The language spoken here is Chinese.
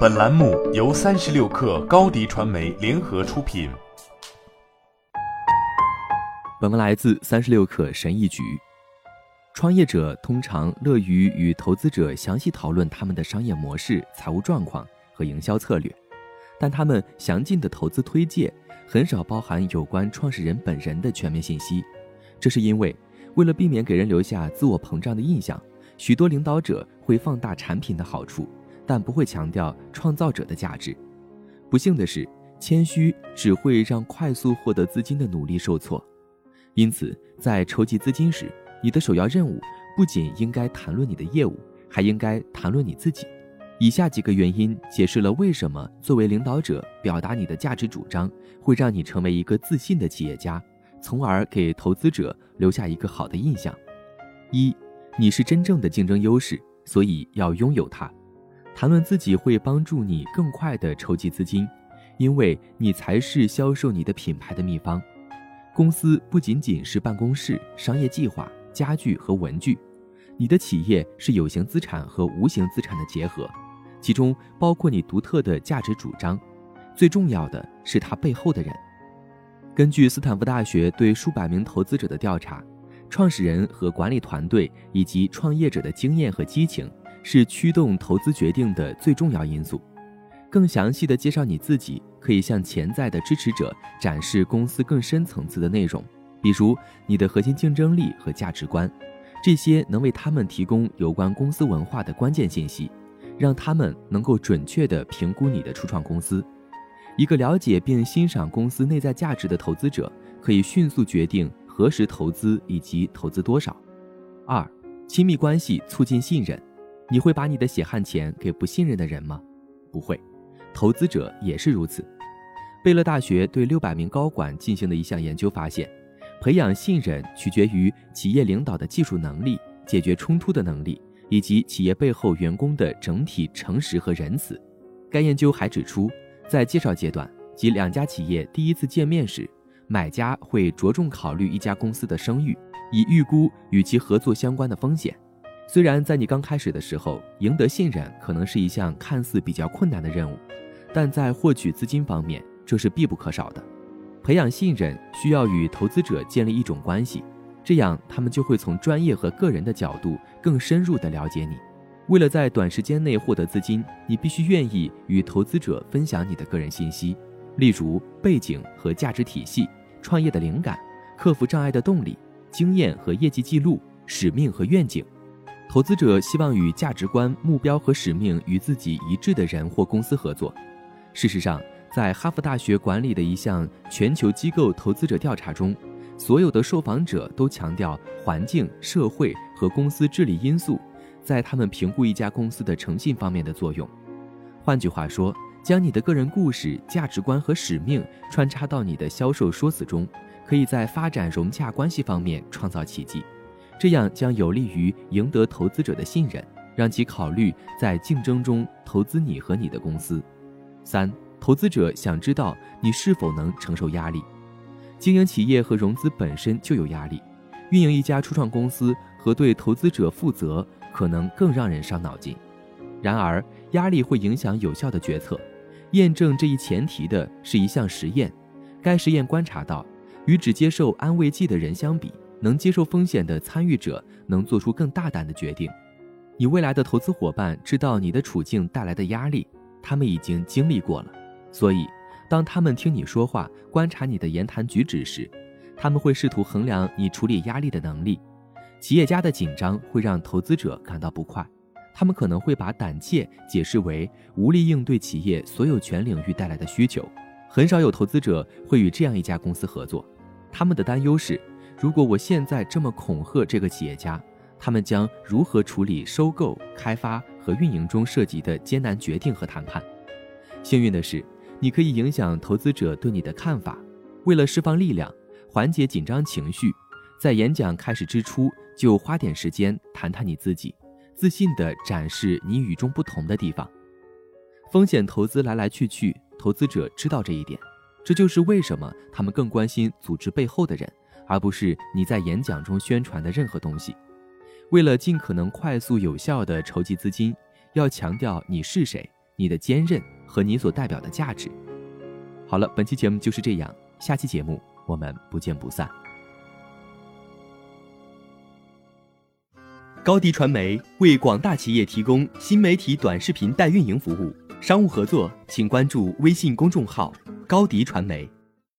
本栏目由三十六氪高低传媒联合出品。本文来自三十六氪神译局。创业者通常乐于与投资者详细讨论他们的商业模式、财务状况和营销策略，但他们详尽的投资推介很少包含有关创始人本人的全面信息。这是因为，为了避免给人留下自我膨胀的印象，许多领导者会放大产品的好处，但不会强调创造者的价值。不幸的是，谦虚只会让快速获得资金的努力受挫。因此，在筹集资金时，你的首要任务不仅应该谈论你的业务，还应该谈论你自己。以下几个原因解释了为什么作为领导者表达你的价值主张会让你成为一个自信的企业家，从而给投资者留下一个好的印象。一，你是真正的竞争优势，所以要拥有它。谈论自己会帮助你更快地筹集资金，因为你才是销售你的品牌的秘方。公司不仅仅是办公室、商业计划。家具和文具，你的企业是有形资产和无形资产的结合，其中包括你独特的价值主张。最重要的是它背后的人。根据斯坦福大学对数百名投资者的调查，创始人和管理团队以及创业者的经验和激情是驱动投资决定的最重要因素。更详细的介绍你自己，可以向潜在的支持者展示公司更深层次的内容。比如你的核心竞争力和价值观，这些能为他们提供有关公司文化的关键信息，让他们能够准确地评估你的初创公司。一个了解并欣赏公司内在价值的投资者，可以迅速决定何时投资以及投资多少。二、亲密关系促进信任。你会把你的血汗钱给不信任的人吗？不会。投资者也是如此。贝勒大学对六百名高管进行的一项研究发现。培养信任取决于企业领导的技术能力、解决冲突的能力，以及企业背后员工的整体诚实和仁慈。该研究还指出，在介绍阶段及两家企业第一次见面时，买家会着重考虑一家公司的声誉，以预估与其合作相关的风险。虽然在你刚开始的时候，赢得信任可能是一项看似比较困难的任务，但在获取资金方面，这是必不可少的。培养信任需要与投资者建立一种关系，这样他们就会从专业和个人的角度更深入地了解你。为了在短时间内获得资金，你必须愿意与投资者分享你的个人信息，例如背景和价值体系、创业的灵感、克服障碍的动力、经验和业绩记录、使命和愿景。投资者希望与价值观、目标和使命与自己一致的人或公司合作。事实上。在哈佛大学管理的一项全球机构投资者调查中，所有的受访者都强调环境、社会和公司治理因素在他们评估一家公司的诚信方面的作用。换句话说，将你的个人故事、价值观和使命穿插到你的销售说辞中，可以在发展融洽关系方面创造奇迹。这样将有利于赢得投资者的信任，让其考虑在竞争中投资你和你的公司。三。投资者想知道你是否能承受压力。经营企业和融资本身就有压力，运营一家初创公司和对投资者负责可能更让人伤脑筋。然而，压力会影响有效的决策。验证这一前提的是一项实验。该实验观察到，与只接受安慰剂的人相比，能接受风险的参与者能做出更大胆的决定。你未来的投资伙伴知道你的处境带来的压力，他们已经经历过了。所以，当他们听你说话、观察你的言谈举止时，他们会试图衡量你处理压力的能力。企业家的紧张会让投资者感到不快，他们可能会把胆怯解释为无力应对企业所有权领域带来的需求。很少有投资者会与这样一家公司合作，他们的担忧是：如果我现在这么恐吓这个企业家，他们将如何处理收购、开发和运营中涉及的艰难决定和谈判？幸运的是。你可以影响投资者对你的看法。为了释放力量，缓解紧张情绪，在演讲开始之初就花点时间谈谈你自己，自信地展示你与众不同的地方。风险投资来来去去，投资者知道这一点，这就是为什么他们更关心组织背后的人，而不是你在演讲中宣传的任何东西。为了尽可能快速有效地筹集资金，要强调你是谁。你的坚韧和你所代表的价值。好了，本期节目就是这样，下期节目我们不见不散。高迪传媒为广大企业提供新媒体短视频代运营服务，商务合作请关注微信公众号“高迪传媒”。